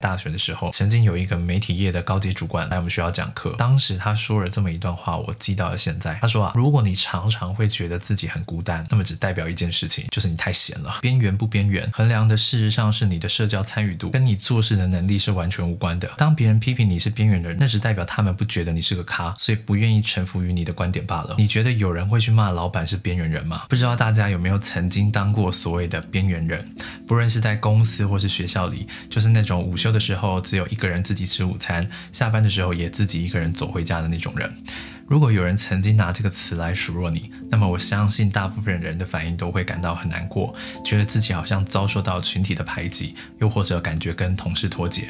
大学的时候，曾经有一个媒体业的高级主管来我们学校讲课。当时他说了这么一段话，我记到了现在。他说啊，如果你常常会觉得自己很孤单，那么只代表一件事情，就是你太闲了。边缘不边缘，衡量的事实上是你的社交参与度，跟你做事的能力是完全无关的。当别人批评你是边缘的人，那只代表他们不觉得你是个咖，所以不愿意臣服于你的观点罢了。你觉得有人会去骂老板是边缘人吗？不知道大家有没有曾经当过所谓的边缘人？不论是在公司或是学校里，就是那种午休的时候只有一个人自己吃午餐，下班的时候也自己一个人走回家的那种人。如果有人曾经拿这个词来数落你，那么我相信大部分人的反应都会感到很难过，觉得自己好像遭受到群体的排挤，又或者感觉跟同事脱节。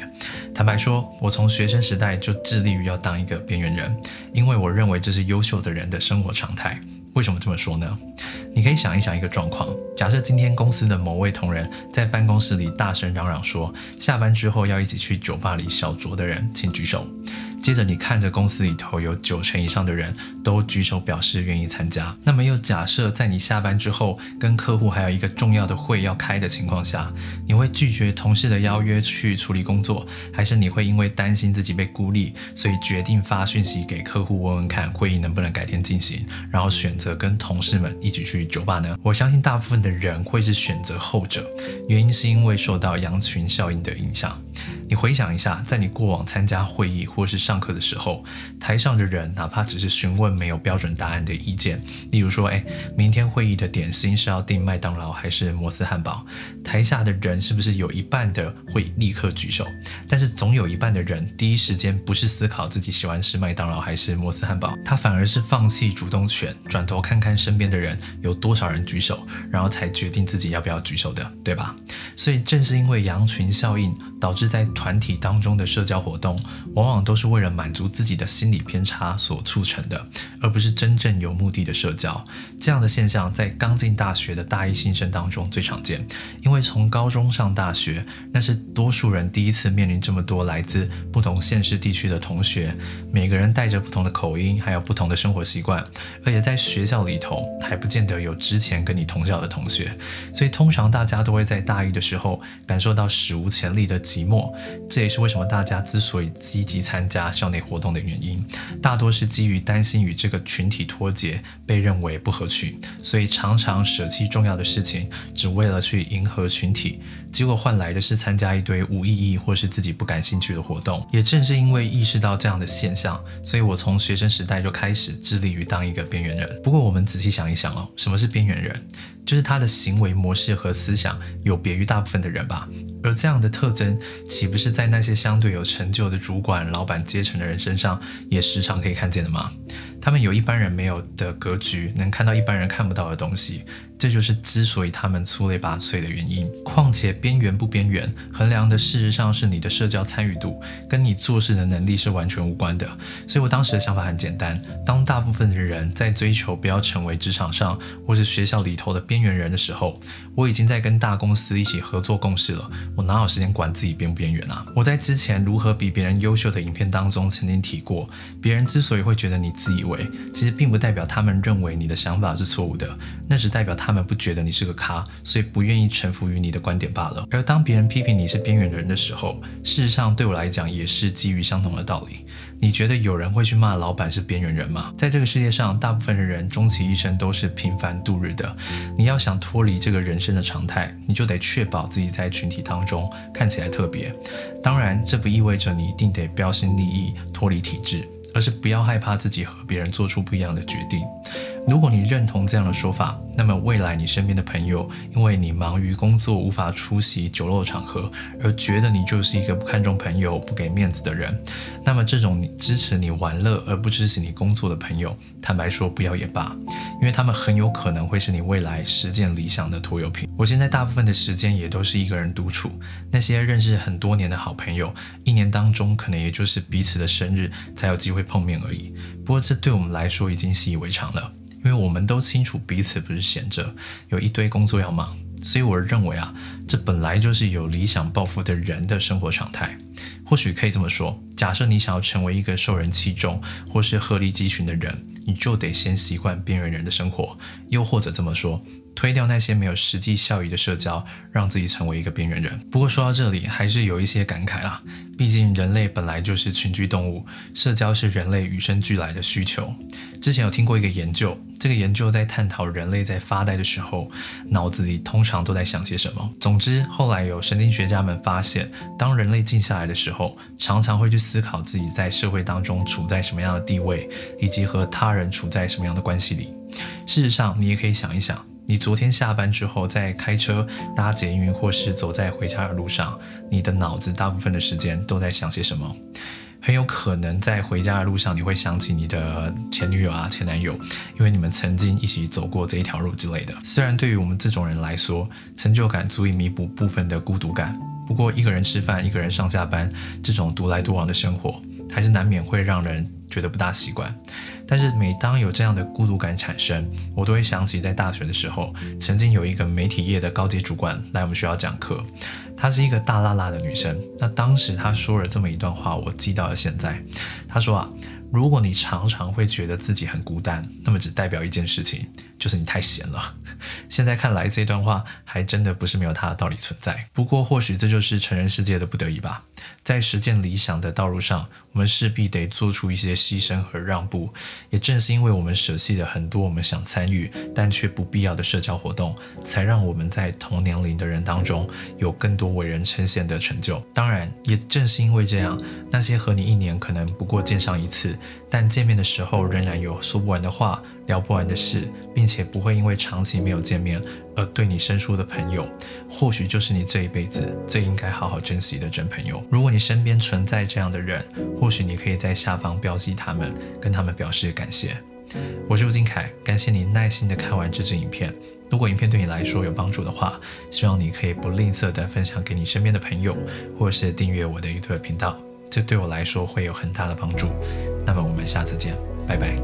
坦白说，我从学生时代就致力于要当一个边缘人，因为我认为这是优秀的人的生活常态。为什么这么说呢？你可以想一想一个状况：假设今天公司的某位同仁在办公室里大声嚷嚷说，下班之后要一起去酒吧里小酌的人，请举手。接着你看着公司里头有九成以上的人都举手表示愿意参加，那么又假设在你下班之后跟客户还有一个重要的会要开的情况下，你会拒绝同事的邀约去处理工作，还是你会因为担心自己被孤立，所以决定发讯息给客户问问看会议能不能改天进行，然后选择跟同事们一起去酒吧呢？我相信大部分的人会是选择后者，原因是因为受到羊群效应的影响。你回想一下，在你过往参加会议或是上课的时候，台上的人哪怕只是询问没有标准答案的意见，例如说，哎，明天会议的点心是要订麦当劳还是摩斯汉堡？台下的人是不是有一半的会立刻举手？但是总有一半的人第一时间不是思考自己喜欢吃麦当劳还是摩斯汉堡，他反而是放弃主动权，转头看看身边的人有多少人举手，然后才决定自己要不要举手的，对吧？所以正是因为羊群效应，导致在团体当中的社交活动，往往都是为了满足自己的心理偏差所促成的，而不是真正有目的的社交。这样的现象在刚进大学的大一新生当中最常见，因为从高中上大学，那是多数人第一次面临这么多来自不同县市地区的同学，每个人带着不同的口音，还有不同的生活习惯，而且在学校里头还不见得有之前跟你同校的同学，所以通常大家都会在大一的时候感受到史无前例的 寂寞。这也是为什么大家之所以积极参加校内活动的原因，大多是基于担心与这个群体脱节，被认为不合群，所以常常舍弃重要的事情，只为了去迎合群体，结果换来的是参加一堆无意义或是自己不感兴趣的活动。也正是因为意识到这样的现象，所以我从学生时代就开始致力于当一个边缘人。不过我们仔细想一想哦，什么是边缘人？就是他的行为模式和思想有别于大部分的人吧。而这样的特征，岂不是在那些相对有成就的主管、老板阶层的人身上，也时常可以看见的吗？他们有一般人没有的格局，能看到一般人看不到的东西，这就是之所以他们出类拔萃的原因。况且边缘不边缘，衡量的事实上是你的社交参与度，跟你做事的能力是完全无关的。所以我当时的想法很简单：当大部分的人在追求不要成为职场上或是学校里头的边缘人的时候，我已经在跟大公司一起合作共事了。我哪有时间管自己边不边缘啊？我在之前如何比别人优秀的影片当中曾经提过，别人之所以会觉得你自以为其实并不代表他们认为你的想法是错误的，那只代表他们不觉得你是个咖，所以不愿意臣服于你的观点罢了。而当别人批评你是边缘人的时候，事实上对我来讲也是基于相同的道理。你觉得有人会去骂老板是边缘人吗？在这个世界上，大部分的人终其一生都是平凡度日的。你要想脱离这个人生的常态，你就得确保自己在群体当中看起来特别。当然，这不意味着你一定得标新立异，脱离体制。而是不要害怕自己和别人做出不一样的决定。如果你认同这样的说法，那么未来你身边的朋友因为你忙于工作无法出席酒肉场合，而觉得你就是一个不看重朋友、不给面子的人，那么这种支持你玩乐而不支持你工作的朋友，坦白说不要也罢，因为他们很有可能会是你未来实践理想的拖油瓶。我现在大部分的时间也都是一个人独处，那些认识很多年的好朋友，一年当中可能也就是彼此的生日才有机会碰面而已。不过这对我们来说已经习以为常了。因为我们都清楚彼此不是闲着，有一堆工作要忙，所以我认为啊，这本来就是有理想抱负的人的生活常态。或许可以这么说：假设你想要成为一个受人器重或是鹤立鸡群的人，你就得先习惯边缘人的生活。又或者这么说。推掉那些没有实际效益的社交，让自己成为一个边缘人。不过说到这里，还是有一些感慨啦。毕竟人类本来就是群居动物，社交是人类与生俱来的需求。之前有听过一个研究，这个研究在探讨人类在发呆的时候，脑子里通常都在想些什么。总之，后来有神经学家们发现，当人类静下来的时候，常常会去思考自己在社会当中处在什么样的地位，以及和他人处在什么样的关系里。事实上，你也可以想一想。你昨天下班之后，在开车、搭捷运或是走在回家的路上，你的脑子大部分的时间都在想些什么？很有可能在回家的路上，你会想起你的前女友啊、前男友，因为你们曾经一起走过这一条路之类的。虽然对于我们这种人来说，成就感足以弥补部分的孤独感，不过一个人吃饭、一个人上下班，这种独来独往的生活，还是难免会让人。觉得不大习惯，但是每当有这样的孤独感产生，我都会想起在大学的时候，曾经有一个媒体业的高级主管来我们学校讲课，她是一个大辣辣的女生。那当时她说了这么一段话，我记到了现在。她说啊。如果你常常会觉得自己很孤单，那么只代表一件事情，就是你太闲了。现在看来，这段话还真的不是没有它的道理存在。不过，或许这就是成人世界的不得已吧。在实践理想的道路上，我们势必得做出一些牺牲和让步。也正是因为我们舍弃了很多我们想参与但却不必要的社交活动，才让我们在同年龄的人当中有更多为人称羡的成就。当然，也正是因为这样，那些和你一年可能不过见上一次。但见面的时候仍然有说不完的话、聊不完的事，并且不会因为长期没有见面而对你生疏的朋友，或许就是你这一辈子最应该好好珍惜的真朋友。如果你身边存在这样的人，或许你可以在下方标记他们，跟他们表示感谢。我是吴金凯，感谢你耐心的看完这支影片。如果影片对你来说有帮助的话，希望你可以不吝啬的分享给你身边的朋友，或是订阅我的 YouTube 频道。这对我来说会有很大的帮助。那么我们下次见，拜拜。